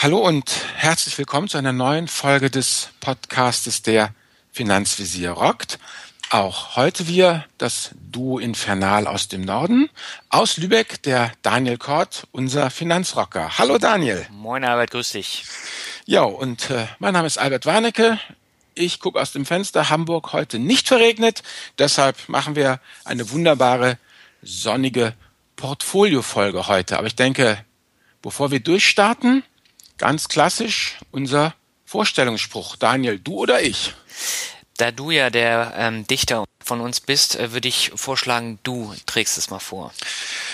Hallo und herzlich willkommen zu einer neuen Folge des Podcastes der Finanzvisier rockt. Auch heute wir das Duo Infernal aus dem Norden. Aus Lübeck der Daniel Kort, unser Finanzrocker. Hallo Daniel. Moin Albert, grüß dich. Ja, und äh, mein Name ist Albert Warnecke. Ich gucke aus dem Fenster. Hamburg heute nicht verregnet. Deshalb machen wir eine wunderbare sonnige Portfolio-Folge heute. Aber ich denke, Bevor wir durchstarten, ganz klassisch unser Vorstellungsspruch. Daniel, du oder ich? Da du ja der ähm, Dichter von uns bist, äh, würde ich vorschlagen, du trägst es mal vor.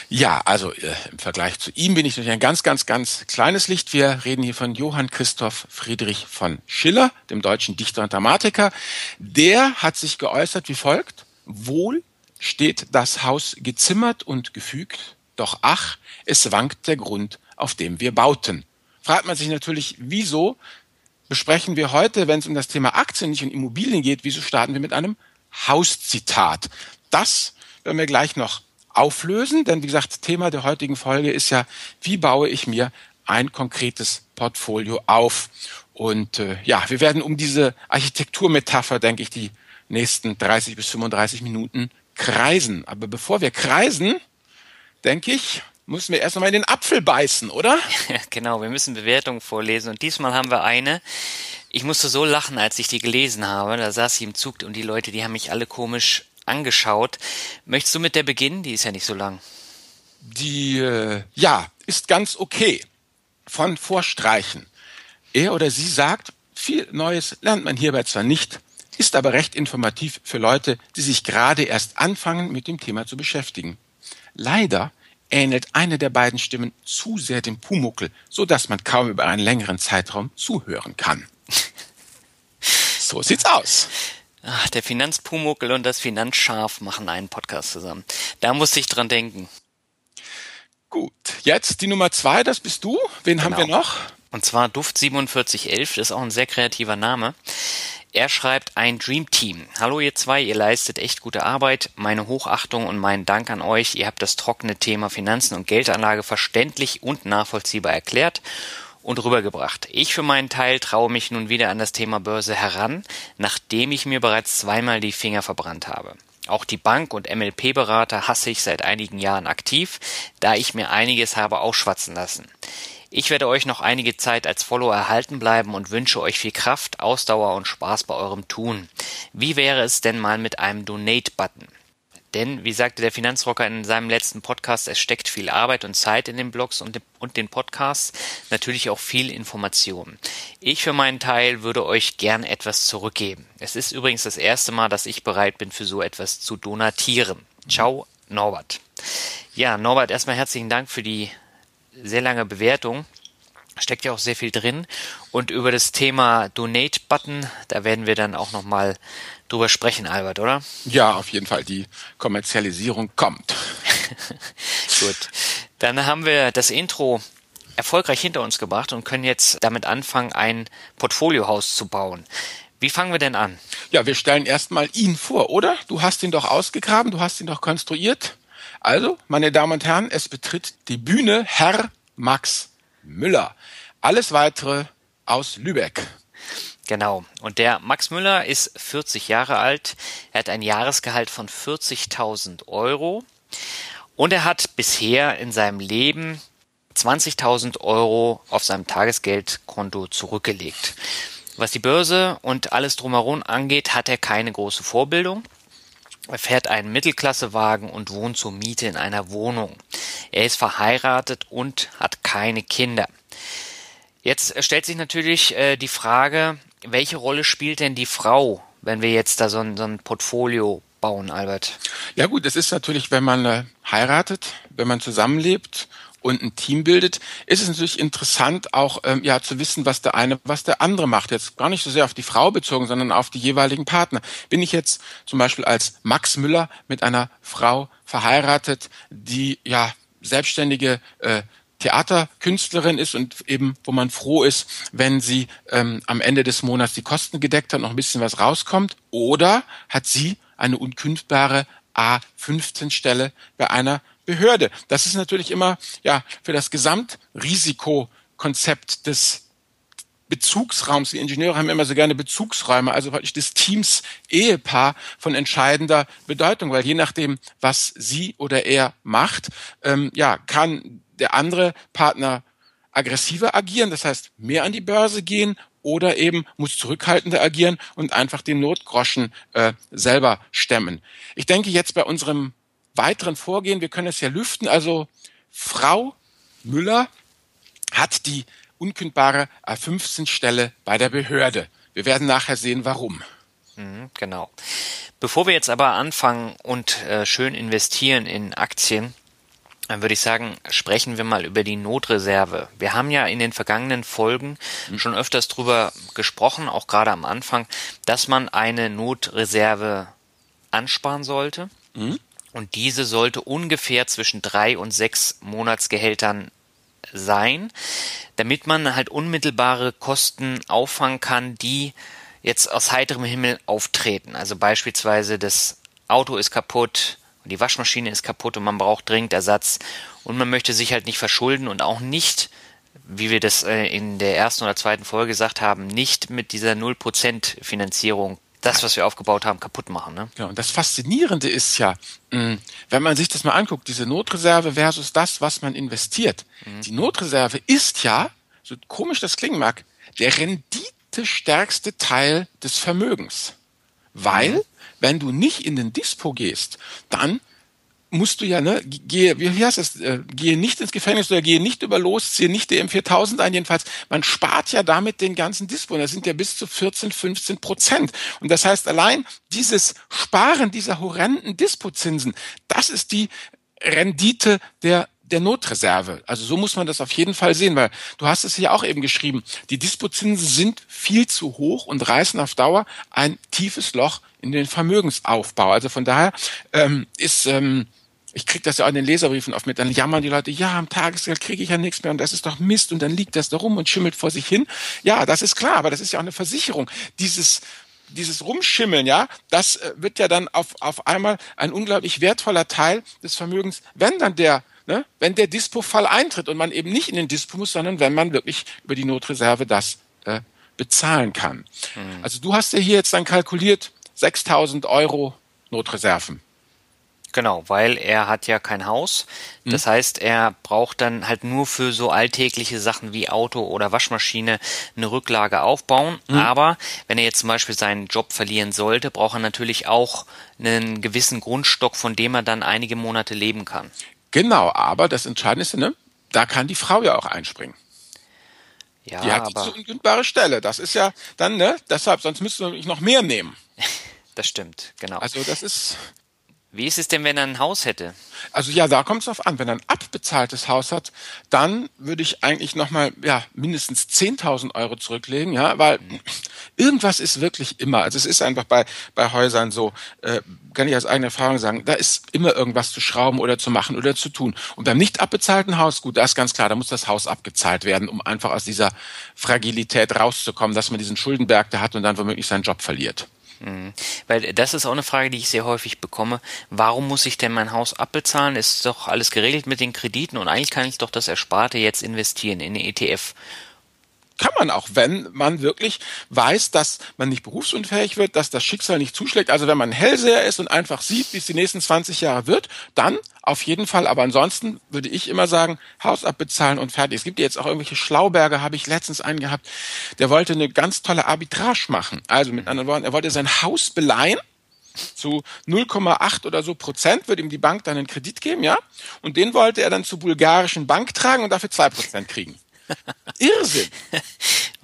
Ja, also äh, im Vergleich zu ihm bin ich natürlich ein ganz, ganz, ganz kleines Licht. Wir reden hier von Johann Christoph Friedrich von Schiller, dem deutschen Dichter und Dramatiker. Der hat sich geäußert wie folgt. Wohl steht das Haus gezimmert und gefügt, doch ach, es wankt der Grund auf dem wir bauten. Fragt man sich natürlich, wieso besprechen wir heute, wenn es um das Thema Aktien, nicht um Immobilien geht, wieso starten wir mit einem Hauszitat? Das werden wir gleich noch auflösen, denn wie gesagt, Thema der heutigen Folge ist ja, wie baue ich mir ein konkretes Portfolio auf? Und äh, ja, wir werden um diese Architekturmetapher, denke ich, die nächsten 30 bis 35 Minuten kreisen. Aber bevor wir kreisen, denke ich, müssen wir erst einmal in den Apfel beißen, oder? genau, wir müssen Bewertungen vorlesen und diesmal haben wir eine. Ich musste so lachen, als ich die gelesen habe. Da saß ich im Zug und die Leute, die haben mich alle komisch angeschaut. Möchtest du mit der beginnen? Die ist ja nicht so lang. Die, äh, ja, ist ganz okay. Von Vorstreichen. Er oder sie sagt, viel Neues lernt man hierbei zwar nicht, ist aber recht informativ für Leute, die sich gerade erst anfangen, mit dem Thema zu beschäftigen. Leider ähnelt eine der beiden Stimmen zu sehr dem Pumuckel, so dass man kaum über einen längeren Zeitraum zuhören kann. So sieht's aus. Ach, der Finanzpumuckel und das Finanzschaf machen einen Podcast zusammen. Da musste ich dran denken. Gut, jetzt die Nummer zwei, das bist du. Wen genau. haben wir noch? Und zwar Duft 4711, das ist auch ein sehr kreativer Name. Er schreibt ein Dream Team. Hallo ihr zwei, ihr leistet echt gute Arbeit. Meine Hochachtung und meinen Dank an euch. Ihr habt das trockene Thema Finanzen und Geldanlage verständlich und nachvollziehbar erklärt und rübergebracht. Ich für meinen Teil traue mich nun wieder an das Thema Börse heran, nachdem ich mir bereits zweimal die Finger verbrannt habe. Auch die Bank- und MLP-Berater hasse ich seit einigen Jahren aktiv, da ich mir einiges habe ausschwatzen lassen. Ich werde euch noch einige Zeit als Follower erhalten bleiben und wünsche euch viel Kraft, Ausdauer und Spaß bei eurem Tun. Wie wäre es denn mal mit einem Donate-Button? Denn, wie sagte der Finanzrocker in seinem letzten Podcast, es steckt viel Arbeit und Zeit in den Blogs und, den Podcasts, natürlich auch viel Information. Ich für meinen Teil würde euch gern etwas zurückgeben. Es ist übrigens das erste Mal, dass ich bereit bin, für so etwas zu donatieren. Ciao, Norbert. Ja, Norbert, erstmal herzlichen Dank für die sehr lange Bewertung. Steckt ja auch sehr viel drin. Und über das Thema Donate-Button, da werden wir dann auch nochmal drüber sprechen, Albert, oder? Ja, auf jeden Fall. Die Kommerzialisierung kommt. Gut. Dann haben wir das Intro erfolgreich hinter uns gebracht und können jetzt damit anfangen, ein Portfoliohaus zu bauen. Wie fangen wir denn an? Ja, wir stellen erstmal ihn vor, oder? Du hast ihn doch ausgegraben, du hast ihn doch konstruiert. Also, meine Damen und Herren, es betritt die Bühne Herr Max Müller. Alles weitere aus Lübeck. Genau. Und der Max Müller ist 40 Jahre alt. Er hat ein Jahresgehalt von 40.000 Euro. Und er hat bisher in seinem Leben 20.000 Euro auf seinem Tagesgeldkonto zurückgelegt. Was die Börse und alles drumherum angeht, hat er keine große Vorbildung. Er fährt einen Mittelklassewagen und wohnt zur Miete in einer Wohnung. Er ist verheiratet und hat keine Kinder. Jetzt stellt sich natürlich äh, die Frage, welche Rolle spielt denn die Frau, wenn wir jetzt da so ein, so ein Portfolio bauen, Albert? Ja gut, es ist natürlich, wenn man äh, heiratet, wenn man zusammenlebt und ein Team bildet, ist es natürlich interessant, auch ähm, ja zu wissen, was der eine, was der andere macht. Jetzt gar nicht so sehr auf die Frau bezogen, sondern auf die jeweiligen Partner. Bin ich jetzt zum Beispiel als Max Müller mit einer Frau verheiratet, die ja selbstständige äh, Theaterkünstlerin ist und eben, wo man froh ist, wenn sie ähm, am Ende des Monats die Kosten gedeckt hat, noch ein bisschen was rauskommt. Oder hat sie eine unkündbare A15-Stelle bei einer Behörde. Das ist natürlich immer ja für das Gesamtrisiko Konzept des Bezugsraums. Die Ingenieure haben immer so gerne Bezugsräume, also praktisch des Teams Ehepaar von entscheidender Bedeutung, weil je nachdem, was sie oder er macht, ähm, ja, kann der andere Partner aggressiver agieren, das heißt mehr an die Börse gehen oder eben muss zurückhaltender agieren und einfach den Notgroschen äh, selber stemmen. Ich denke jetzt bei unserem weiteren Vorgehen, wir können es ja lüften, also Frau Müller hat die unkündbare A15-Stelle bei der Behörde. Wir werden nachher sehen, warum. Mhm, genau. Bevor wir jetzt aber anfangen und äh, schön investieren in Aktien, dann würde ich sagen, sprechen wir mal über die Notreserve. Wir haben ja in den vergangenen Folgen mhm. schon öfters drüber gesprochen, auch gerade am Anfang, dass man eine Notreserve ansparen sollte. Mhm. Und diese sollte ungefähr zwischen drei und sechs Monatsgehältern sein, damit man halt unmittelbare Kosten auffangen kann, die jetzt aus heiterem Himmel auftreten. Also beispielsweise das Auto ist kaputt die Waschmaschine ist kaputt und man braucht dringend Ersatz und man möchte sich halt nicht verschulden und auch nicht, wie wir das äh, in der ersten oder zweiten Folge gesagt haben, nicht mit dieser 0% Finanzierung das, was wir aufgebaut haben, kaputt machen. Ne? Ja, und das Faszinierende ist ja, mm, wenn man sich das mal anguckt, diese Notreserve versus das, was man investiert. Mhm. Die Notreserve ist ja, so komisch das klingen mag, der renditestärkste Teil des Vermögens. Weil, mhm. wenn du nicht in den Dispo gehst, dann musst du ja, ne, gehe, wie heißt es, äh, gehe nicht ins Gefängnis oder gehe nicht über los, ziehe nicht DM 4000 ein, jedenfalls, man spart ja damit den ganzen Dispo, das sind ja bis zu 14, 15 Prozent. Und das heißt, allein dieses Sparen dieser horrenden Dispozinsen, das ist die Rendite der der Notreserve. Also so muss man das auf jeden Fall sehen, weil du hast es ja auch eben geschrieben, die Dispozinsen sind viel zu hoch und reißen auf Dauer ein tiefes Loch in den Vermögensaufbau. Also von daher ähm, ist ähm, ich kriege das ja auch in den Leserbriefen oft mit, dann jammern die Leute, ja, am Tagesgeld kriege ich ja nichts mehr und das ist doch Mist und dann liegt das da rum und schimmelt vor sich hin. Ja, das ist klar, aber das ist ja auch eine Versicherung. Dieses dieses Rumschimmeln, ja, das äh, wird ja dann auf, auf einmal ein unglaublich wertvoller Teil des Vermögens, wenn dann der, ne, wenn der Dispo-Fall eintritt und man eben nicht in den Dispo muss, sondern wenn man wirklich über die Notreserve das äh, bezahlen kann. Mhm. Also du hast ja hier jetzt dann kalkuliert 6.000 Euro Notreserven. Genau, weil er hat ja kein Haus. Das mhm. heißt, er braucht dann halt nur für so alltägliche Sachen wie Auto oder Waschmaschine eine Rücklage aufbauen. Mhm. Aber wenn er jetzt zum Beispiel seinen Job verlieren sollte, braucht er natürlich auch einen gewissen Grundstock, von dem er dann einige Monate leben kann. Genau, aber das Entscheidende, ne? Da kann die Frau ja auch einspringen. Ja, die hat aber... die zu unkündbare Stelle. Das ist ja dann, ne? Deshalb, sonst müsste ich noch mehr nehmen. Das stimmt, genau. Also das ist wie ist es denn, wenn er ein Haus hätte? Also ja, da kommt es drauf an. Wenn er ein abbezahltes Haus hat, dann würde ich eigentlich nochmal ja, mindestens 10.000 Euro zurücklegen, ja, weil irgendwas ist wirklich immer. Also es ist einfach bei, bei Häusern so, äh, kann ich aus eigener Erfahrung sagen, da ist immer irgendwas zu schrauben oder zu machen oder zu tun. Und beim nicht abbezahlten Haus, gut, da ist ganz klar, da muss das Haus abgezahlt werden, um einfach aus dieser Fragilität rauszukommen, dass man diesen Schuldenberg da hat und dann womöglich seinen Job verliert. Mhm. Weil das ist auch eine Frage, die ich sehr häufig bekomme. Warum muss ich denn mein Haus abbezahlen? Ist doch alles geregelt mit den Krediten und eigentlich kann ich doch das Ersparte jetzt investieren in den ETF man auch, wenn man wirklich weiß, dass man nicht berufsunfähig wird, dass das Schicksal nicht zuschlägt. Also wenn man Hellseher ist und einfach sieht, wie es die nächsten 20 Jahre wird, dann auf jeden Fall. Aber ansonsten würde ich immer sagen, Haus abbezahlen und fertig. Es gibt jetzt auch irgendwelche Schlauberger, habe ich letztens einen gehabt, der wollte eine ganz tolle Arbitrage machen. Also mit anderen Worten, er wollte sein Haus beleihen zu 0,8 oder so Prozent wird ihm die Bank dann einen Kredit geben, ja? Und den wollte er dann zur bulgarischen Bank tragen und dafür zwei Prozent kriegen. Irrsinn.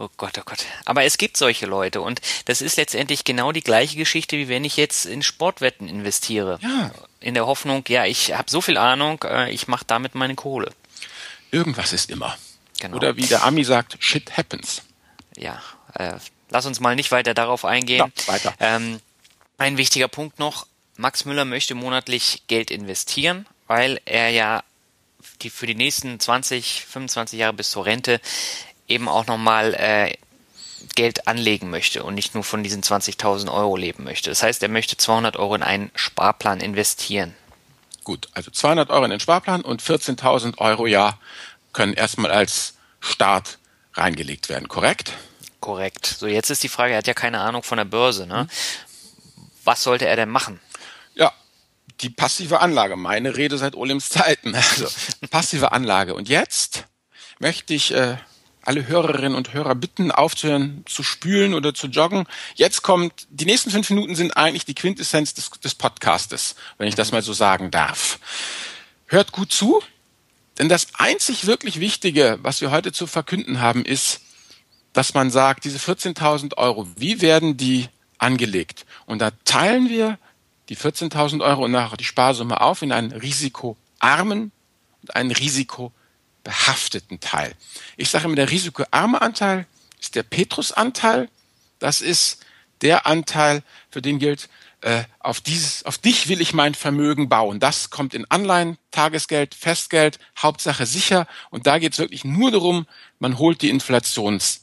Oh Gott, oh Gott. Aber es gibt solche Leute und das ist letztendlich genau die gleiche Geschichte, wie wenn ich jetzt in Sportwetten investiere. Ja. In der Hoffnung, ja, ich habe so viel Ahnung, äh, ich mache damit meine Kohle. Irgendwas ist immer. Genau. Oder wie der Ami sagt, shit happens. Ja, äh, lass uns mal nicht weiter darauf eingehen. Ja, weiter. Ähm, ein wichtiger Punkt noch, Max Müller möchte monatlich Geld investieren, weil er ja die für die nächsten 20, 25 Jahre bis zur Rente eben auch nochmal äh, Geld anlegen möchte und nicht nur von diesen 20.000 Euro leben möchte. Das heißt, er möchte 200 Euro in einen Sparplan investieren. Gut, also 200 Euro in den Sparplan und 14.000 Euro ja können erstmal als Start reingelegt werden, korrekt? Korrekt. So, jetzt ist die Frage, er hat ja keine Ahnung von der Börse, ne? Was sollte er denn machen? Die passive Anlage, meine Rede seit Olims Zeiten. Also, passive Anlage. Und jetzt möchte ich äh, alle Hörerinnen und Hörer bitten, aufzuhören zu spülen oder zu joggen. Jetzt kommt, die nächsten fünf Minuten sind eigentlich die Quintessenz des, des Podcastes, wenn ich das mal so sagen darf. Hört gut zu, denn das einzig wirklich Wichtige, was wir heute zu verkünden haben, ist, dass man sagt, diese 14.000 Euro, wie werden die angelegt? Und da teilen wir die 14.000 Euro und nachher die Sparsumme auf in einen risikoarmen und einen risikobehafteten Teil. Ich sage immer, der risikoarme Anteil ist der Petrus-Anteil. Das ist der Anteil, für den gilt, äh, auf, dieses, auf dich will ich mein Vermögen bauen. Das kommt in Anleihen, Tagesgeld, Festgeld, Hauptsache sicher. Und da geht es wirklich nur darum, man holt die Inflations,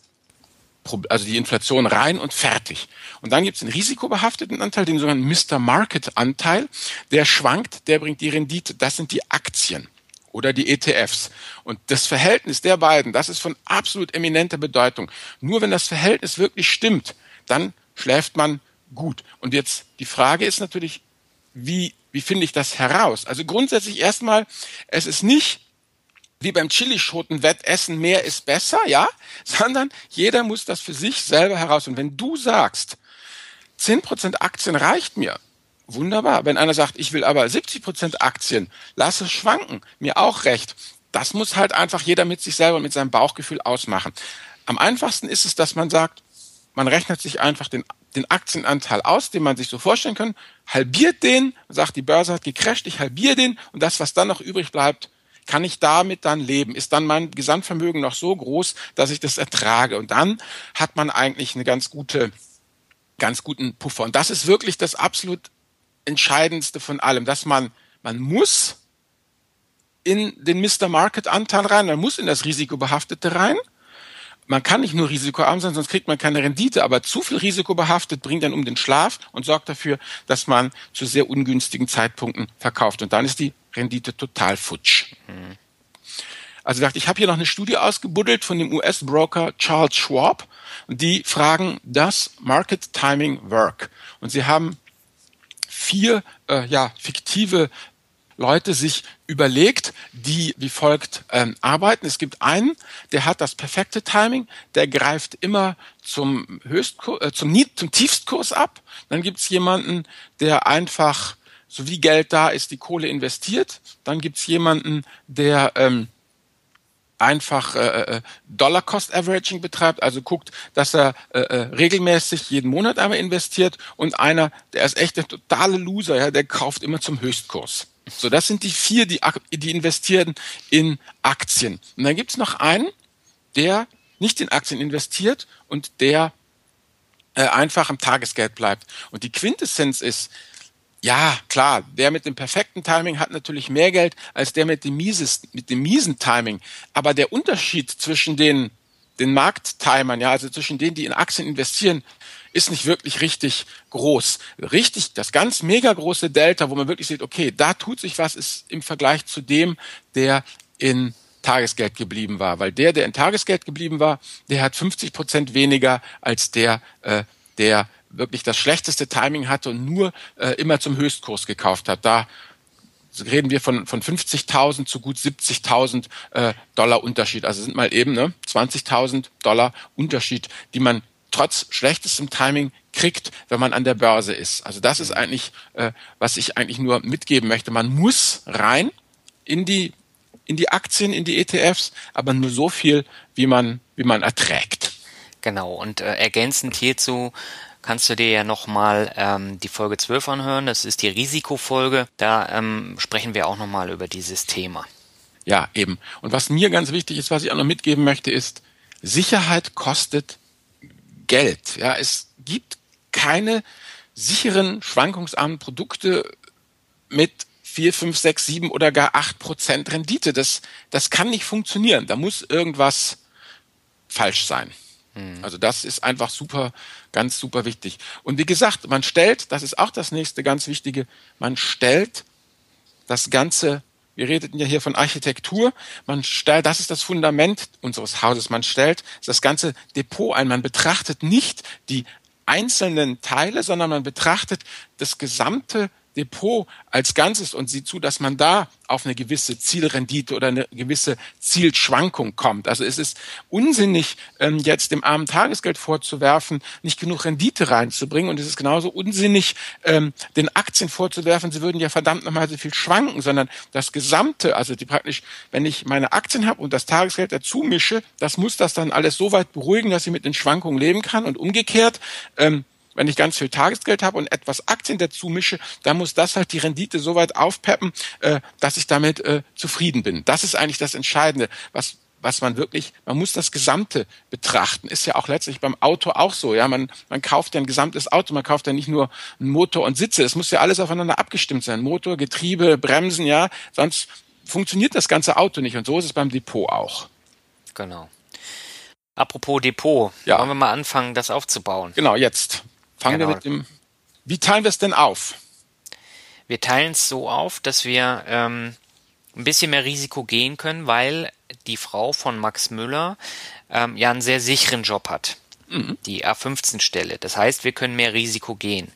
also die Inflation rein und fertig. Und dann gibt es den risikobehafteten Anteil, den sogenannten Mr. Market Anteil. Der schwankt, der bringt die Rendite. Das sind die Aktien oder die ETFs. Und das Verhältnis der beiden, das ist von absolut eminenter Bedeutung. Nur wenn das Verhältnis wirklich stimmt, dann schläft man gut. Und jetzt die Frage ist natürlich, wie, wie finde ich das heraus? Also grundsätzlich erstmal, es ist nicht wie beim Chilischoten-Wettessen, mehr ist besser, ja, sondern jeder muss das für sich selber heraus. Und wenn du sagst, 10% Aktien reicht mir, wunderbar. Wenn einer sagt, ich will aber 70% Aktien, lass es schwanken, mir auch recht. Das muss halt einfach jeder mit sich selber, mit seinem Bauchgefühl ausmachen. Am einfachsten ist es, dass man sagt, man rechnet sich einfach den den Aktienanteil aus, den man sich so vorstellen kann, halbiert den, sagt, die Börse hat gecrasht, ich halbiere den und das, was dann noch übrig bleibt, kann ich damit dann leben? Ist dann mein Gesamtvermögen noch so groß, dass ich das ertrage? Und dann hat man eigentlich eine ganz gute, ganz guten Puffer. Und das ist wirklich das absolut Entscheidendste von allem, dass man, man muss in den Mr. Market Anteil rein, man muss in das Risikobehaftete rein man kann nicht nur risikoarm sein, sonst kriegt man keine Rendite, aber zu viel Risiko behaftet bringt dann um den Schlaf und sorgt dafür, dass man zu sehr ungünstigen Zeitpunkten verkauft. Und dann ist die Rendite total futsch. Mhm. Also dachte ich, habe hier noch eine Studie ausgebuddelt von dem US-Broker Charles Schwab die fragen, does Market Timing work? Und sie haben vier äh, ja, fiktive Leute sich überlegt, die wie folgt ähm, arbeiten. Es gibt einen, der hat das perfekte Timing, der greift immer zum Höchstkurs, äh, zum, zum Tiefstkurs ab. Dann gibt es jemanden, der einfach, so wie Geld da ist, die Kohle investiert. Dann gibt es jemanden, der ähm, einfach äh, äh, Dollar Cost Averaging betreibt, also guckt, dass er äh, äh, regelmäßig jeden Monat einmal investiert und einer, der ist echt der totale Loser, ja, der kauft immer zum Höchstkurs. So, das sind die vier, die, die investieren in Aktien. Und dann gibt's noch einen, der nicht in Aktien investiert und der äh, einfach am Tagesgeld bleibt. Und die Quintessenz ist, ja, klar, der mit dem perfekten Timing hat natürlich mehr Geld als der mit dem, mieses, mit dem miesen Timing. Aber der Unterschied zwischen den, den Markttimern, ja, also zwischen denen, die in Aktien investieren, ist nicht wirklich richtig groß. Richtig, das ganz mega große Delta, wo man wirklich sieht, okay, da tut sich was, ist im Vergleich zu dem, der in Tagesgeld geblieben war. Weil der, der in Tagesgeld geblieben war, der hat 50 Prozent weniger als der, äh, der wirklich das schlechteste Timing hatte und nur äh, immer zum Höchstkurs gekauft hat. Da reden wir von, von 50.000 zu gut 70.000 äh, Dollar Unterschied. Also sind mal eben ne, 20.000 Dollar Unterschied, die man trotz schlechtestem Timing kriegt, wenn man an der Börse ist. Also das ist eigentlich, äh, was ich eigentlich nur mitgeben möchte. Man muss rein in die in die Aktien, in die ETFs, aber nur so viel, wie man wie man erträgt. Genau. Und äh, ergänzend hierzu kannst du dir ja nochmal ähm, die Folge 12 anhören. Das ist die Risikofolge. Da ähm, sprechen wir auch nochmal über dieses Thema. Ja, eben. Und was mir ganz wichtig ist, was ich auch noch mitgeben möchte, ist, Sicherheit kostet Geld. Ja, es gibt keine sicheren, schwankungsarmen Produkte mit vier, fünf, sechs, sieben oder gar acht Prozent Rendite. Das, das kann nicht funktionieren. Da muss irgendwas falsch sein. Mhm. Also das ist einfach super, ganz super wichtig. Und wie gesagt, man stellt, das ist auch das nächste ganz Wichtige, man stellt das Ganze wir redeten ja hier von Architektur. Man stellt, das ist das Fundament unseres Hauses. Man stellt das ganze Depot ein. Man betrachtet nicht die einzelnen Teile, sondern man betrachtet das gesamte Depot als Ganzes und sieht zu, dass man da auf eine gewisse Zielrendite oder eine gewisse Zielschwankung kommt. Also es ist unsinnig, ähm, jetzt dem armen Tagesgeld vorzuwerfen, nicht genug Rendite reinzubringen. Und es ist genauso unsinnig, ähm, den Aktien vorzuwerfen, sie würden ja verdammt nochmal so viel schwanken, sondern das Gesamte, also die praktisch, wenn ich meine Aktien habe und das Tagesgeld dazu mische, das muss das dann alles so weit beruhigen, dass ich mit den Schwankungen leben kann. Und umgekehrt, ähm, wenn ich ganz viel Tagesgeld habe und etwas Aktien dazu mische, dann muss das halt die Rendite so weit aufpeppen, äh, dass ich damit äh, zufrieden bin. Das ist eigentlich das Entscheidende, was was man wirklich, man muss das Gesamte betrachten. Ist ja auch letztlich beim Auto auch so. Ja, man, man kauft ja ein gesamtes Auto, man kauft ja nicht nur einen Motor und Sitze. Es muss ja alles aufeinander abgestimmt sein. Motor, Getriebe, Bremsen, ja. Sonst funktioniert das ganze Auto nicht. Und so ist es beim Depot auch. Genau. Apropos Depot, ja. wollen wir mal anfangen, das aufzubauen? Genau, jetzt. Fangen genau. wir mit dem. Wie teilen wir es denn auf? Wir teilen es so auf, dass wir ähm, ein bisschen mehr Risiko gehen können, weil die Frau von Max Müller ähm, ja einen sehr sicheren Job hat. Mhm. Die A15-Stelle. Das heißt, wir können mehr Risiko gehen.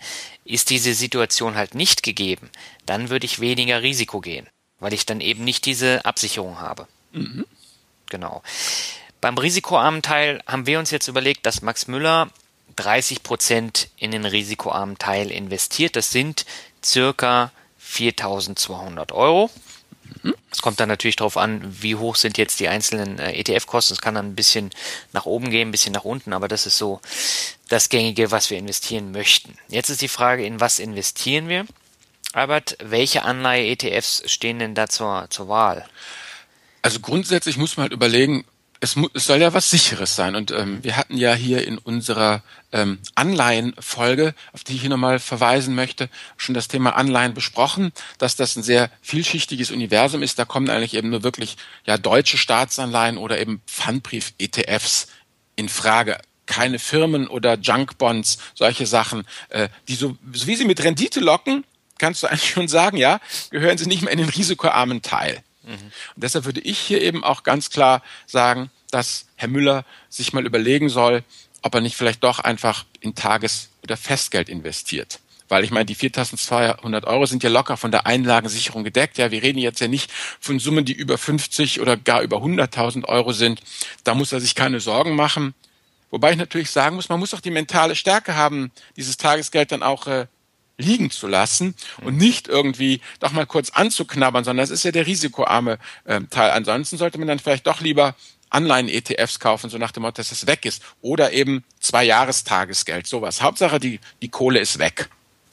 Ist diese Situation halt nicht gegeben, dann würde ich weniger Risiko gehen, weil ich dann eben nicht diese Absicherung habe. Mhm. Genau. Beim risikoarmen Teil haben wir uns jetzt überlegt, dass Max Müller 30 Prozent in den risikoarmen Teil investiert. Das sind circa 4.200 Euro. Es kommt dann natürlich darauf an, wie hoch sind jetzt die einzelnen äh, ETF-Kosten. Es kann dann ein bisschen nach oben gehen, ein bisschen nach unten, aber das ist so das Gängige, was wir investieren möchten. Jetzt ist die Frage, in was investieren wir? Albert, welche Anleihe-ETFs stehen denn da zur, zur Wahl? Also grundsätzlich muss man halt überlegen, es, es soll ja was Sicheres sein. Und ähm, wir hatten ja hier in unserer ähm, Anleihenfolge, auf die ich hier nochmal verweisen möchte, schon das Thema Anleihen besprochen, dass das ein sehr vielschichtiges Universum ist. Da kommen eigentlich eben nur wirklich ja deutsche Staatsanleihen oder eben Pfandbrief-ETFs in Frage keine Firmen oder Junkbonds, solche Sachen, äh, die so, so wie sie mit Rendite locken, kannst du eigentlich schon sagen, ja, gehören sie nicht mehr in den risikoarmen Teil. Mhm. Und deshalb würde ich hier eben auch ganz klar sagen, dass Herr Müller sich mal überlegen soll, ob er nicht vielleicht doch einfach in Tages- oder Festgeld investiert. Weil ich meine, die 4.200 Euro sind ja locker von der Einlagensicherung gedeckt. Ja, wir reden jetzt ja nicht von Summen, die über 50 oder gar über 100.000 Euro sind. Da muss er sich keine Sorgen machen. Wobei ich natürlich sagen muss, man muss auch die mentale Stärke haben, dieses Tagesgeld dann auch äh, liegen zu lassen und nicht irgendwie doch mal kurz anzuknabbern, sondern das ist ja der risikoarme äh, Teil. Ansonsten sollte man dann vielleicht doch lieber Anleihen-ETFs kaufen, so nach dem Motto, dass es weg ist. Oder eben zwei Jahrestagesgeld, sowas. Hauptsache, die, die Kohle ist weg.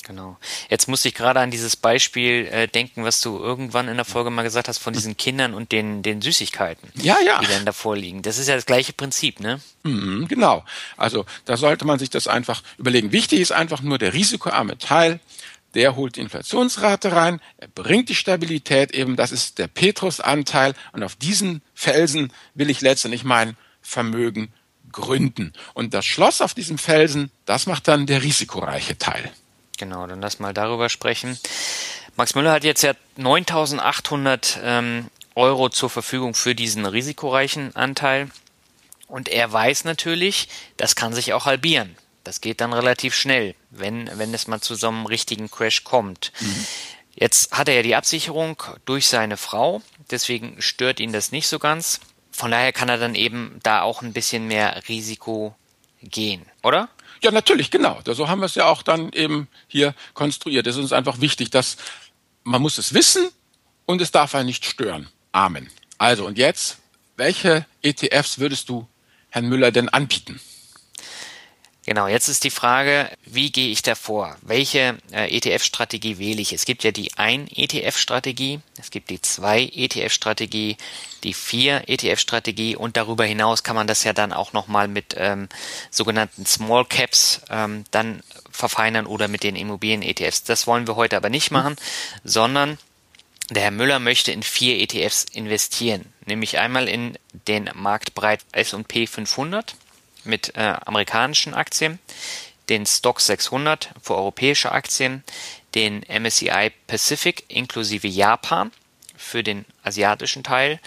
Genau. Jetzt muss ich gerade an dieses Beispiel äh, denken, was du irgendwann in der Folge mal gesagt hast von diesen Kindern und den, den Süßigkeiten, ja, ja. die dann davor liegen. Das ist ja das gleiche Prinzip, ne? Mhm, genau. Also da sollte man sich das einfach überlegen. Wichtig ist einfach nur der risikoarme Teil. Der holt die Inflationsrate rein, er bringt die Stabilität eben, das ist der Petrus-Anteil und auf diesen Felsen will ich letztendlich mein Vermögen gründen. Und das Schloss auf diesem Felsen, das macht dann der risikoreiche Teil. Genau, dann lass mal darüber sprechen. Max Müller hat jetzt ja 9800 ähm, Euro zur Verfügung für diesen risikoreichen Anteil. Und er weiß natürlich, das kann sich auch halbieren. Das geht dann relativ schnell, wenn, wenn es mal zu so einem richtigen Crash kommt. Mhm. Jetzt hat er ja die Absicherung durch seine Frau, deswegen stört ihn das nicht so ganz. Von daher kann er dann eben da auch ein bisschen mehr Risiko gehen, oder? Ja, natürlich, genau. So haben wir es ja auch dann eben hier konstruiert. Es ist uns einfach wichtig, dass man muss es wissen und es darf einen nicht stören. Amen. Also und jetzt, welche ETFs würdest du Herrn Müller denn anbieten? Genau, jetzt ist die Frage, wie gehe ich da vor? Welche äh, ETF-Strategie wähle ich? Es gibt ja die ein ETF-Strategie, es gibt die zwei ETF-Strategie, die vier ETF-Strategie und darüber hinaus kann man das ja dann auch nochmal mit ähm, sogenannten Small Caps ähm, dann verfeinern oder mit den Immobilien-ETFs. Das wollen wir heute aber nicht machen, sondern der Herr Müller möchte in vier ETFs investieren, nämlich einmal in den Marktbreit S&P 500 mit äh, amerikanischen Aktien, den Stock 600 für europäische Aktien, den MSCI Pacific inklusive Japan für den asiatischen Teil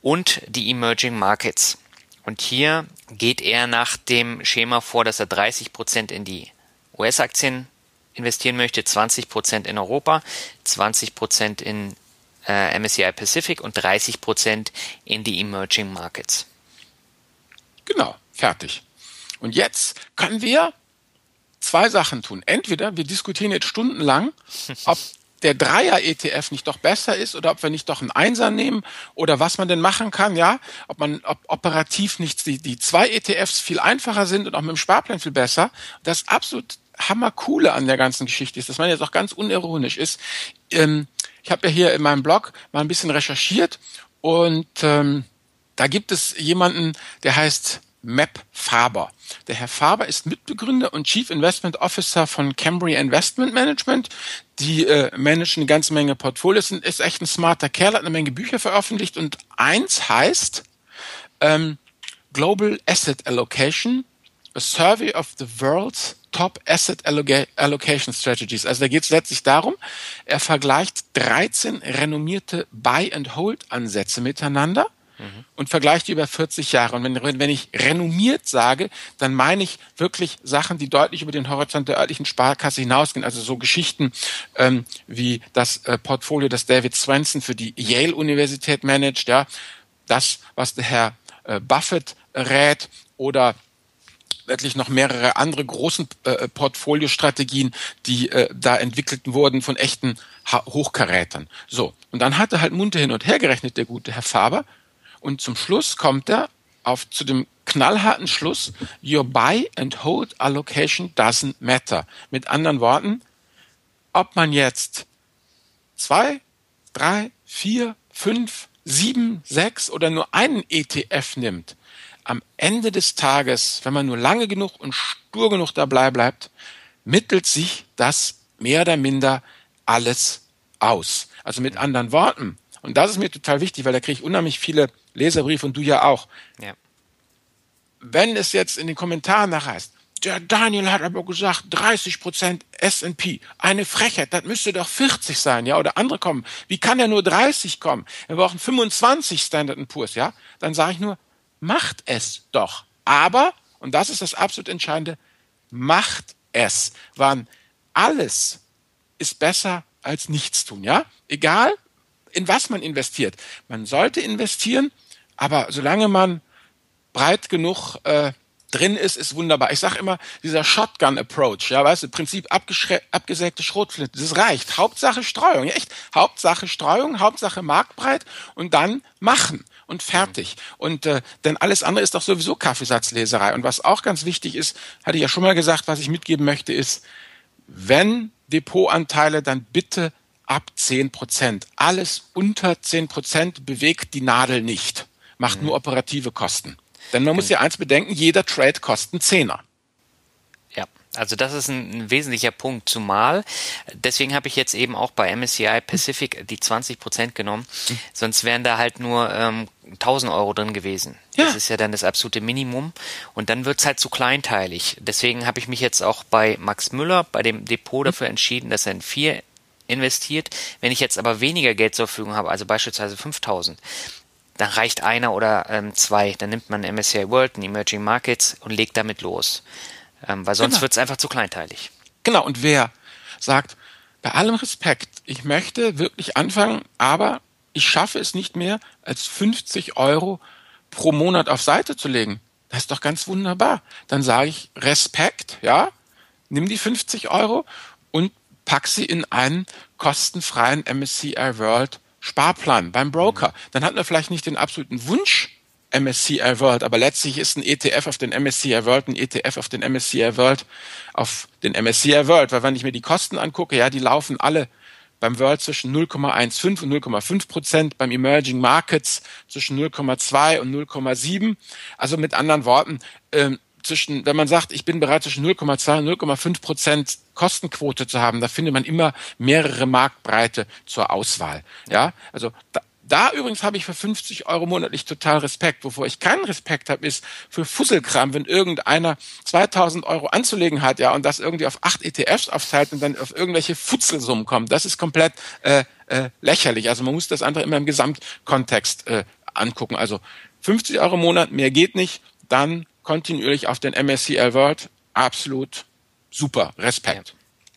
und die Emerging Markets. Und hier geht er nach dem Schema vor, dass er 30 Prozent in die US-Aktien investieren möchte, 20 Prozent in Europa, 20 Prozent in äh, MSCI Pacific und 30 Prozent in die Emerging Markets. Genau, fertig. Und jetzt können wir zwei Sachen tun. Entweder wir diskutieren jetzt stundenlang, ob der Dreier-ETF nicht doch besser ist oder ob wir nicht doch einen Einser nehmen oder was man denn machen kann, ja, ob man ob operativ nicht die, die zwei ETFs viel einfacher sind und auch mit dem Sparplan viel besser. Das absolut hammercoole an der ganzen Geschichte ist, dass man jetzt auch ganz unironisch ist. Ähm, ich habe ja hier in meinem Blog mal ein bisschen recherchiert und ähm, da gibt es jemanden, der heißt Map Faber. Der Herr Faber ist Mitbegründer und Chief Investment Officer von Cambria Investment Management. Die äh, managen eine ganze Menge Portfolios, und ist echt ein smarter Kerl, hat eine Menge Bücher veröffentlicht und eins heißt ähm, Global Asset Allocation, a Survey of the World's Top Asset Allocation Strategies. Also da geht es letztlich darum, er vergleicht 13 renommierte Buy-and-Hold-Ansätze miteinander mhm. und vergleicht die über 40 Jahre. Und wenn, wenn ich renommiert sage, dann meine ich wirklich Sachen, die deutlich über den Horizont der örtlichen Sparkasse hinausgehen. Also so Geschichten ähm, wie das äh, Portfolio, das David Swenson für die Yale-Universität managt, ja, das, was der Herr äh, Buffett rät oder wirklich noch mehrere andere großen äh, Portfoliostrategien, die äh, da entwickelt wurden von echten ha Hochkarätern. So, und dann hat er halt munter hin und her gerechnet, der gute Herr Faber, und zum Schluss kommt er auf zu dem knallharten Schluss, your buy and hold allocation doesn't matter. Mit anderen Worten, ob man jetzt zwei, drei, vier, fünf, sieben, sechs oder nur einen ETF nimmt, am Ende des Tages, wenn man nur lange genug und stur genug dabei bleibt, mittelt sich das mehr oder minder alles aus. Also mit anderen Worten, und das ist mir total wichtig, weil da kriege ich unheimlich viele Leserbriefe und du ja auch. Ja. Wenn es jetzt in den Kommentaren nachher heißt, der Daniel hat aber gesagt, 30 Prozent S&P, eine Frechheit, das müsste doch 40 sein, ja, oder andere kommen. Wie kann er nur 30 kommen? Wir brauchen 25 Standard Poor's, ja? Dann sage ich nur, macht es doch. Aber, und das ist das absolut Entscheidende, macht es. Wann alles ist besser als nichts tun, ja? Egal, in was man investiert. Man sollte investieren, aber solange man breit genug äh, drin ist, ist wunderbar. Ich sage immer, dieser Shotgun-Approach, ja, weißt du, Prinzip abgesägte Schrotflinte, das reicht. Hauptsache Streuung, ja, echt. Hauptsache Streuung, Hauptsache Marktbreit und dann machen und fertig. Und äh, denn alles andere ist doch sowieso Kaffeesatzleserei. Und was auch ganz wichtig ist, hatte ich ja schon mal gesagt, was ich mitgeben möchte, ist, wenn Depotanteile, dann bitte ab 10 Prozent. Alles unter 10 Prozent bewegt die Nadel nicht, macht mhm. nur operative Kosten. Denn man muss ja eins bedenken, jeder Trade kostet einen Zehner. Ja, also das ist ein, ein wesentlicher Punkt, zumal, deswegen habe ich jetzt eben auch bei MSCI Pacific die 20 Prozent genommen, mhm. sonst wären da halt nur ähm, 1000 Euro drin gewesen. Ja. Das ist ja dann das absolute Minimum und dann wird's halt zu kleinteilig. Deswegen habe ich mich jetzt auch bei Max Müller, bei dem Depot dafür entschieden, dass er in vier investiert. Wenn ich jetzt aber weniger Geld zur Verfügung habe, also beispielsweise 5000, dann reicht einer oder ähm, zwei. Dann nimmt man MSCI World, ein Emerging Markets und legt damit los. Ähm, weil sonst genau. wird es einfach zu kleinteilig. Genau, und wer sagt, bei allem Respekt, ich möchte wirklich anfangen, aber ich schaffe es nicht mehr, als 50 Euro pro Monat auf Seite zu legen. Das ist doch ganz wunderbar. Dann sage ich Respekt, ja, nimm die 50 Euro und pack sie in einen kostenfreien MSCI World Sparplan beim Broker. Dann hat man vielleicht nicht den absoluten Wunsch MSCI World, aber letztlich ist ein ETF auf den MSCI World ein ETF auf den MSCI World auf den MSCI World, weil wenn ich mir die Kosten angucke, ja, die laufen alle beim World zwischen 0,15 und 0,5 Prozent, beim Emerging Markets zwischen 0,2 und 0,7. Also mit anderen Worten, ähm, zwischen, wenn man sagt, ich bin bereit zwischen 0,2 und 0,5 Prozent Kostenquote zu haben, da findet man immer mehrere Marktbreite zur Auswahl. Ja, also da, Da übrigens habe ich für 50 Euro monatlich total Respekt. Wovor ich keinen Respekt habe, ist für Fusselkram, wenn irgendeiner 2000 Euro anzulegen hat, ja, und das irgendwie auf acht ETFs aufteilt und dann auf irgendwelche Futzelsummen kommt. Das ist komplett äh, äh, lächerlich. Also man muss das einfach immer im Gesamtkontext äh, angucken. Also 50 Euro im Monat, mehr geht nicht. Dann kontinuierlich auf den MSCI World. Absolut super. Respekt. Ja.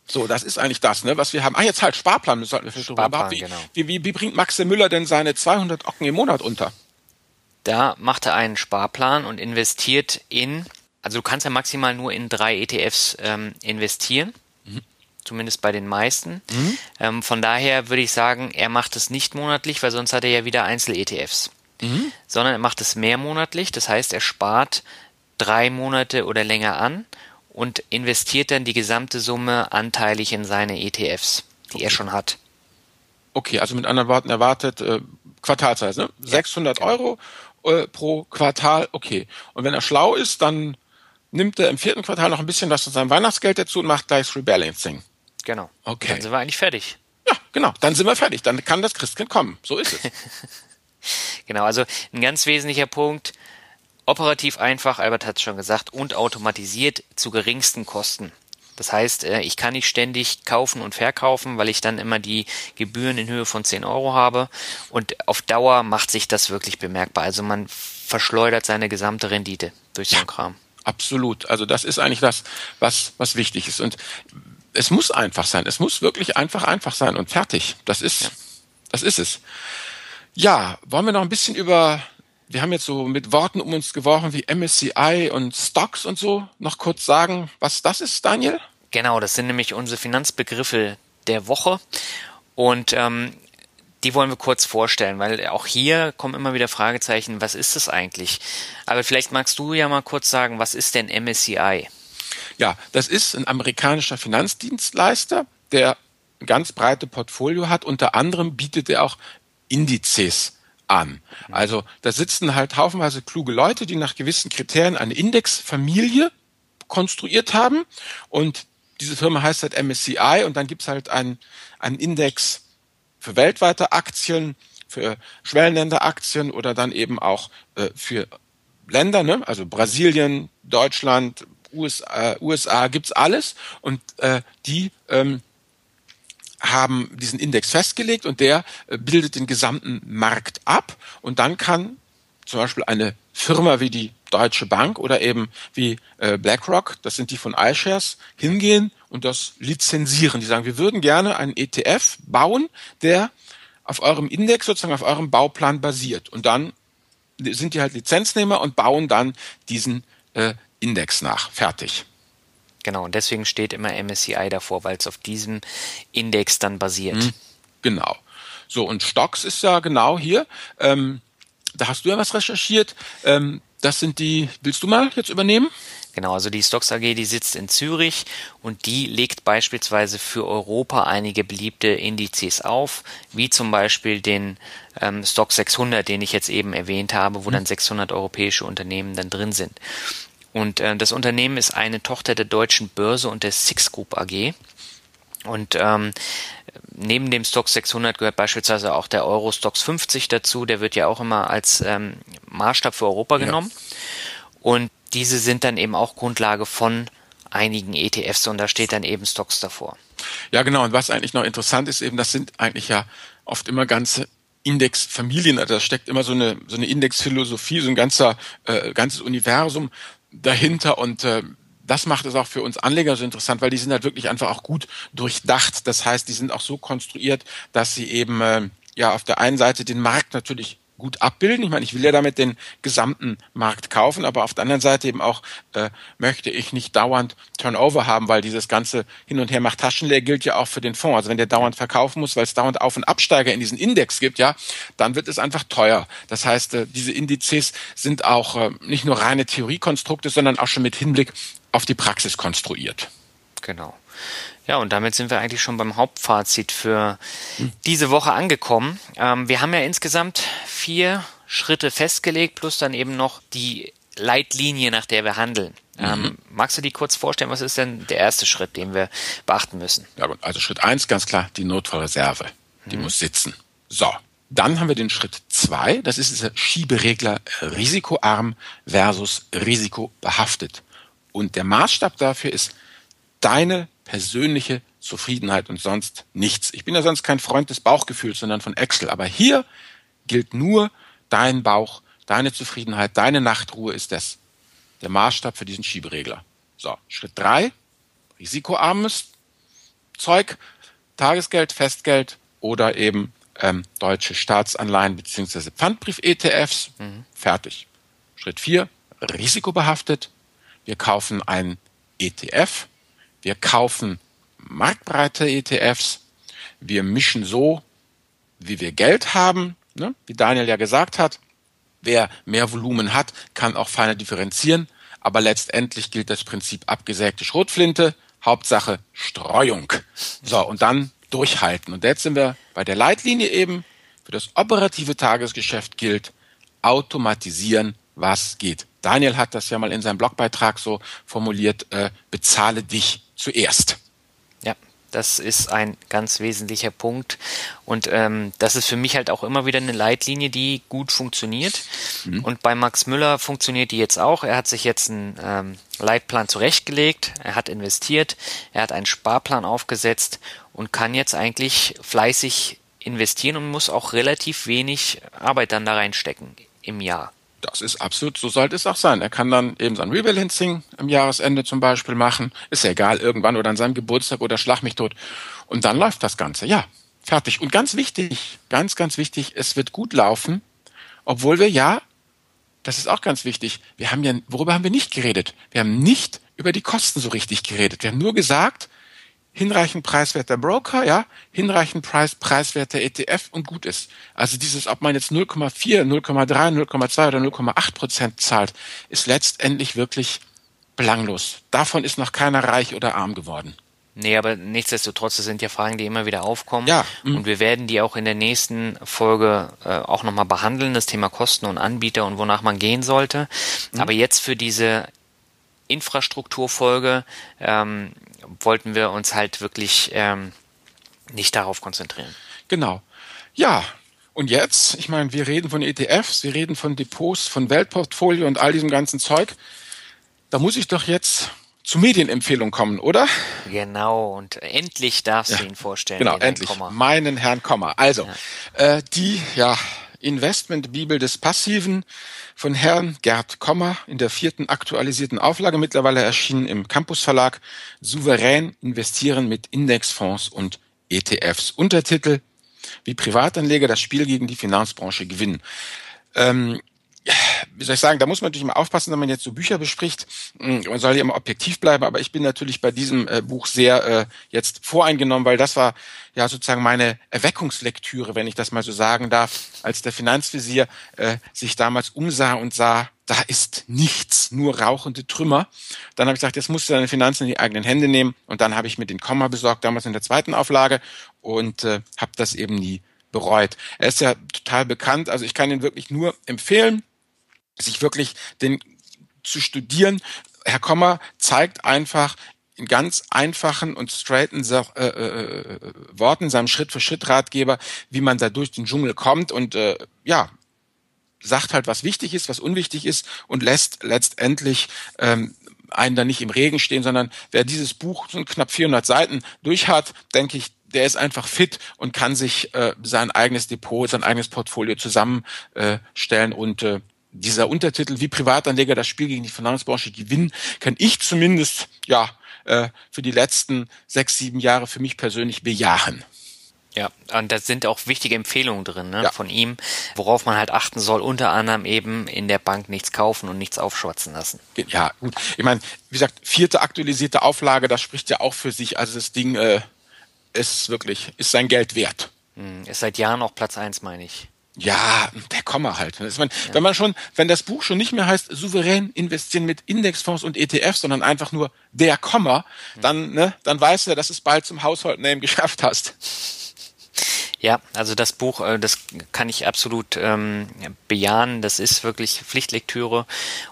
So, das ist eigentlich das, ne, was wir haben. Ah, jetzt halt Sparplan, das sollten wir vielleicht Sparplan, wie, genau. wie, wie, wie bringt Maxe Müller denn seine 200 Ocken im Monat unter? Da macht er einen Sparplan und investiert in, also du kannst ja maximal nur in drei ETFs ähm, investieren, mhm. zumindest bei den meisten. Mhm. Ähm, von daher würde ich sagen, er macht es nicht monatlich, weil sonst hat er ja wieder Einzel-ETFs, mhm. sondern er macht es mehrmonatlich. Das heißt, er spart drei Monate oder länger an und investiert dann die gesamte Summe anteilig in seine ETFs, die okay. er schon hat. Okay, also mit anderen Worten erwartet äh, Quartalsweise, ne? Ja, 600 genau. Euro äh, pro Quartal, okay. Und wenn er schlau ist, dann nimmt er im vierten Quartal noch ein bisschen was von seinem Weihnachtsgeld dazu und macht gleich Rebalancing. Genau. Okay. Dann sind wir eigentlich fertig. Ja, genau. Dann sind wir fertig. Dann kann das Christkind kommen. So ist es. genau. Also ein ganz wesentlicher Punkt. Operativ einfach, Albert hat es schon gesagt, und automatisiert zu geringsten Kosten. Das heißt, äh, ich kann nicht ständig kaufen und verkaufen, weil ich dann immer die Gebühren in Höhe von 10 Euro habe. Und auf Dauer macht sich das wirklich bemerkbar. Also man verschleudert seine gesamte Rendite durch so einen Kram. Absolut. Also das ist eigentlich das, was, was wichtig ist. Und es muss einfach sein. Es muss wirklich einfach einfach sein und fertig. Das ist, ja. das ist es. Ja, wollen wir noch ein bisschen über wir haben jetzt so mit Worten um uns geworfen wie MSCI und Stocks und so. Noch kurz sagen, was das ist, Daniel? Genau, das sind nämlich unsere Finanzbegriffe der Woche. Und ähm, die wollen wir kurz vorstellen, weil auch hier kommen immer wieder Fragezeichen, was ist das eigentlich? Aber vielleicht magst du ja mal kurz sagen, was ist denn MSCI? Ja, das ist ein amerikanischer Finanzdienstleister, der ein ganz breite Portfolio hat. Unter anderem bietet er auch Indizes an. Also da sitzen halt haufenweise kluge Leute, die nach gewissen Kriterien eine Indexfamilie konstruiert haben und diese Firma heißt halt MSCI und dann gibt's halt einen, einen Index für weltweite Aktien, für Schwellenländeraktien oder dann eben auch äh, für Länder, ne? also Brasilien, Deutschland, USA, USA gibt's alles und äh, die ähm, haben diesen Index festgelegt und der äh, bildet den gesamten Markt ab und dann kann zum Beispiel eine Firma wie die Deutsche Bank oder eben wie äh, BlackRock, das sind die von iShares, hingehen und das lizenzieren. Die sagen, wir würden gerne einen ETF bauen, der auf eurem Index sozusagen auf eurem Bauplan basiert. Und dann sind die halt Lizenznehmer und bauen dann diesen äh, Index nach. Fertig. Genau, und deswegen steht immer MSCI davor, weil es auf diesem Index dann basiert. Mhm, genau. So, und Stocks ist ja genau hier. Ähm, da hast du ja was recherchiert. Ähm, das sind die, willst du mal jetzt übernehmen? Genau, also die Stocks AG, die sitzt in Zürich und die legt beispielsweise für Europa einige beliebte Indizes auf, wie zum Beispiel den ähm, Stock 600, den ich jetzt eben erwähnt habe, wo mhm. dann 600 europäische Unternehmen dann drin sind. Und äh, das Unternehmen ist eine Tochter der deutschen Börse und der Six Group AG. Und ähm, neben dem Stock 600 gehört beispielsweise auch der Euro Stocks 50 dazu. Der wird ja auch immer als ähm, Maßstab für Europa genommen. Ja. Und diese sind dann eben auch Grundlage von einigen ETFs und da steht dann eben Stocks davor. Ja, genau. Und was eigentlich noch interessant ist, eben, das sind eigentlich ja oft immer ganze Indexfamilien, also da steckt immer so eine so eine Indexphilosophie, so ein ganzer äh, ganzes Universum dahinter und äh, das macht es auch für uns Anleger so interessant, weil die sind halt wirklich einfach auch gut durchdacht. Das heißt, die sind auch so konstruiert, dass sie eben äh, ja auf der einen Seite den Markt natürlich gut abbilden. Ich meine, ich will ja damit den gesamten Markt kaufen, aber auf der anderen Seite eben auch äh, möchte ich nicht dauernd Turnover haben, weil dieses ganze Hin und Her macht Taschenleer gilt ja auch für den Fonds. Also wenn der dauernd verkaufen muss, weil es dauernd Auf- und Absteiger in diesen Index gibt, ja, dann wird es einfach teuer. Das heißt, äh, diese Indizes sind auch äh, nicht nur reine Theoriekonstrukte, sondern auch schon mit Hinblick auf die Praxis konstruiert. Genau. Ja, und damit sind wir eigentlich schon beim Hauptfazit für diese Woche angekommen. Ähm, wir haben ja insgesamt vier Schritte festgelegt, plus dann eben noch die Leitlinie, nach der wir handeln. Mhm. Ähm, magst du die kurz vorstellen? Was ist denn der erste Schritt, den wir beachten müssen? Ja, also Schritt eins ganz klar, die Notfallreserve. Die mhm. muss sitzen. So. Dann haben wir den Schritt zwei, das ist dieser Schieberegler risikoarm versus risikobehaftet. Und der Maßstab dafür ist deine persönliche Zufriedenheit und sonst nichts. Ich bin ja sonst kein Freund des Bauchgefühls, sondern von Excel. Aber hier gilt nur dein Bauch, deine Zufriedenheit, deine Nachtruhe ist das. Der Maßstab für diesen Schieberegler. So, Schritt drei, risikoarmes Zeug, Tagesgeld, Festgeld oder eben ähm, deutsche Staatsanleihen beziehungsweise Pfandbrief-ETFs. Mhm. Fertig. Schritt vier, risikobehaftet. Wir kaufen ein ETF. Wir kaufen marktbreite ETFs. Wir mischen so, wie wir Geld haben, ne? wie Daniel ja gesagt hat. Wer mehr Volumen hat, kann auch feiner differenzieren. Aber letztendlich gilt das Prinzip abgesägte Schrotflinte. Hauptsache Streuung. So, und dann durchhalten. Und jetzt sind wir bei der Leitlinie eben. Für das operative Tagesgeschäft gilt automatisieren, was geht. Daniel hat das ja mal in seinem Blogbeitrag so formuliert, äh, bezahle dich zuerst. Das ist ein ganz wesentlicher Punkt. Und ähm, das ist für mich halt auch immer wieder eine Leitlinie, die gut funktioniert. Mhm. Und bei Max Müller funktioniert die jetzt auch. Er hat sich jetzt einen ähm, Leitplan zurechtgelegt, er hat investiert, er hat einen Sparplan aufgesetzt und kann jetzt eigentlich fleißig investieren und muss auch relativ wenig Arbeit dann da reinstecken im Jahr. Das ist absolut, so sollte es auch sein. Er kann dann eben sein Rebalancing am Jahresende zum Beispiel machen. Ist ja egal, irgendwann oder an seinem Geburtstag oder schlag mich tot. Und dann läuft das Ganze. Ja, fertig. Und ganz wichtig, ganz, ganz wichtig, es wird gut laufen, obwohl wir ja, das ist auch ganz wichtig, wir haben ja, worüber haben wir nicht geredet? Wir haben nicht über die Kosten so richtig geredet. Wir haben nur gesagt, hinreichend preiswerter Broker, ja, hinreichend Preis, preiswerter ETF und gut ist. Also dieses, ob man jetzt 0,4, 0,3, 0,2 oder 0,8 Prozent zahlt, ist letztendlich wirklich belanglos. Davon ist noch keiner reich oder arm geworden. Nee, aber nichtsdestotrotz, das sind ja Fragen, die immer wieder aufkommen. Ja. Mhm. Und wir werden die auch in der nächsten Folge äh, auch nochmal behandeln, das Thema Kosten und Anbieter und wonach man gehen sollte. Mhm. Aber jetzt für diese Infrastrukturfolge ähm, wollten wir uns halt wirklich ähm, nicht darauf konzentrieren. Genau. Ja, und jetzt, ich meine, wir reden von ETFs, wir reden von Depots, von Weltportfolio und all diesem ganzen Zeug. Da muss ich doch jetzt zu Medienempfehlungen kommen, oder? Genau, und endlich darfst ja, du ihn vorstellen. Genau, endlich. Komma. Meinen Herrn Komma. Also, ja. äh, die ja, Investmentbibel des Passiven von Herrn Gerd Kommer in der vierten aktualisierten Auflage, mittlerweile erschienen im Campus Verlag, Souverän investieren mit Indexfonds und ETFs. Untertitel, wie Privatanleger das Spiel gegen die Finanzbranche gewinnen. Ähm, wie soll ich sagen, da muss man natürlich mal aufpassen, wenn man jetzt so Bücher bespricht. Hm, man soll ja immer objektiv bleiben, aber ich bin natürlich bei diesem äh, Buch sehr äh, jetzt voreingenommen, weil das war ja sozusagen meine Erweckungslektüre, wenn ich das mal so sagen darf, als der Finanzvisier äh, sich damals umsah und sah, da ist nichts, nur rauchende Trümmer. Dann habe ich gesagt, jetzt musst du deine Finanzen in die eigenen Hände nehmen und dann habe ich mir den Komma besorgt, damals in der zweiten Auflage und äh, habe das eben nie bereut. Er ist ja total bekannt, also ich kann ihn wirklich nur empfehlen sich wirklich den zu studieren. Herr Kommer zeigt einfach in ganz einfachen und straighten äh, äh, Worten, seinem Schritt-für-Schritt-Ratgeber, wie man da durch den Dschungel kommt und äh, ja, sagt halt, was wichtig ist, was unwichtig ist und lässt letztendlich ähm, einen da nicht im Regen stehen, sondern wer dieses Buch, so knapp 400 Seiten durch hat, denke ich, der ist einfach fit und kann sich äh, sein eigenes Depot, sein eigenes Portfolio zusammenstellen äh, und äh, dieser Untertitel, wie Privatanleger das Spiel gegen die Finanzbranche gewinnen, kann ich zumindest ja äh, für die letzten sechs, sieben Jahre für mich persönlich bejahen. Ja, und da sind auch wichtige Empfehlungen drin ne, ja. von ihm, worauf man halt achten soll, unter anderem eben in der Bank nichts kaufen und nichts aufschwatzen lassen. Ja, gut. Ich meine, wie gesagt, vierte aktualisierte Auflage, das spricht ja auch für sich. Also das Ding äh, ist wirklich, ist sein Geld wert. Hm, ist seit Jahren auch Platz eins, meine ich. Ja, der Komma halt. Meine, ja. Wenn man schon, wenn das Buch schon nicht mehr heißt, souverän investieren mit Indexfonds und ETFs, sondern einfach nur der Komma, mhm. dann, ne, dann weißt du, dass du es bald zum Household-Name geschafft hast. Ja, also das Buch, äh, das kann ich absolut ähm, bejahen. Das ist wirklich Pflichtlektüre.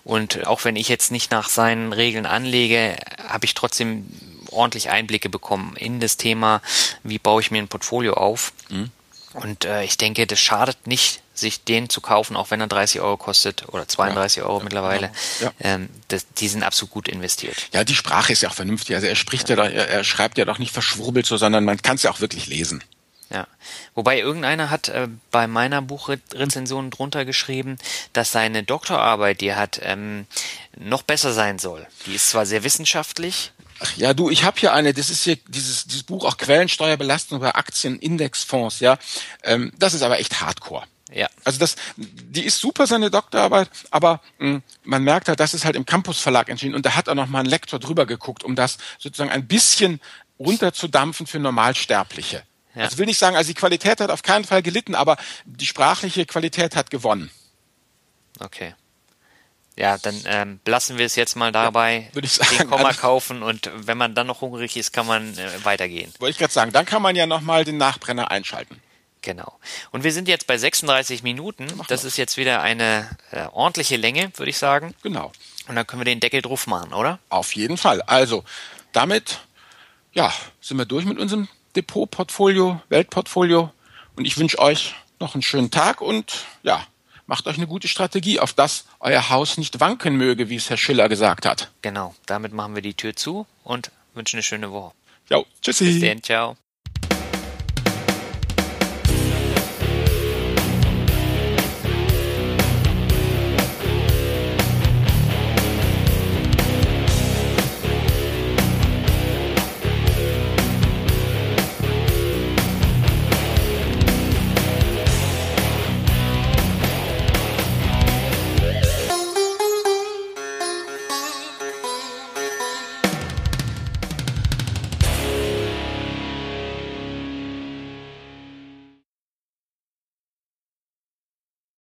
Und auch wenn ich jetzt nicht nach seinen Regeln anlege, habe ich trotzdem ordentlich Einblicke bekommen in das Thema, wie baue ich mir ein Portfolio auf. Mhm. Und äh, ich denke, das schadet nicht, sich den zu kaufen, auch wenn er 30 Euro kostet oder 32 ja, Euro ja, mittlerweile. Ja. Ähm, das, die sind absolut gut investiert. Ja, die Sprache ist ja auch vernünftig. Also er spricht ja, doch, er, er schreibt ja doch nicht verschwurbelt so, sondern man kann es ja auch wirklich lesen. Ja. Wobei irgendeiner hat äh, bei meiner Buchrezension drunter geschrieben, dass seine Doktorarbeit, die er hat, ähm, noch besser sein soll. Die ist zwar sehr wissenschaftlich. Ach ja, du, ich habe hier eine, das ist hier dieses, dieses Buch auch Quellensteuerbelastung bei Aktienindexfonds, ja. Ähm, das ist aber echt hardcore. Ja. Also das, die ist super, seine Doktorarbeit, aber mh, hm, man merkt halt, das ist halt im Campus Verlag entschieden und da hat auch noch mal ein Lektor drüber geguckt, um das sozusagen ein bisschen runterzudampfen für Normalsterbliche. Ja. Also will nicht sagen, also die Qualität hat auf keinen Fall gelitten, aber die sprachliche Qualität hat gewonnen. Okay. Ja, dann ähm, lassen wir es jetzt mal dabei, ja, würde ich sagen. den Komma kaufen und wenn man dann noch hungrig ist, kann man äh, weitergehen. Wollte ich gerade sagen, dann kann man ja nochmal den Nachbrenner einschalten. Genau. Und wir sind jetzt bei 36 Minuten. Das ist jetzt wieder eine äh, ordentliche Länge, würde ich sagen. Genau. Und dann können wir den Deckel drauf machen, oder? Auf jeden Fall. Also, damit, ja, sind wir durch mit unserem Depotportfolio, Weltportfolio. Und ich wünsche euch noch einen schönen Tag und ja, macht euch eine gute Strategie, auf dass euer Haus nicht wanken möge, wie es Herr Schiller gesagt hat. Genau, damit machen wir die Tür zu und wünschen eine schöne Woche. Jo, tschüssi. Bis dann, ciao.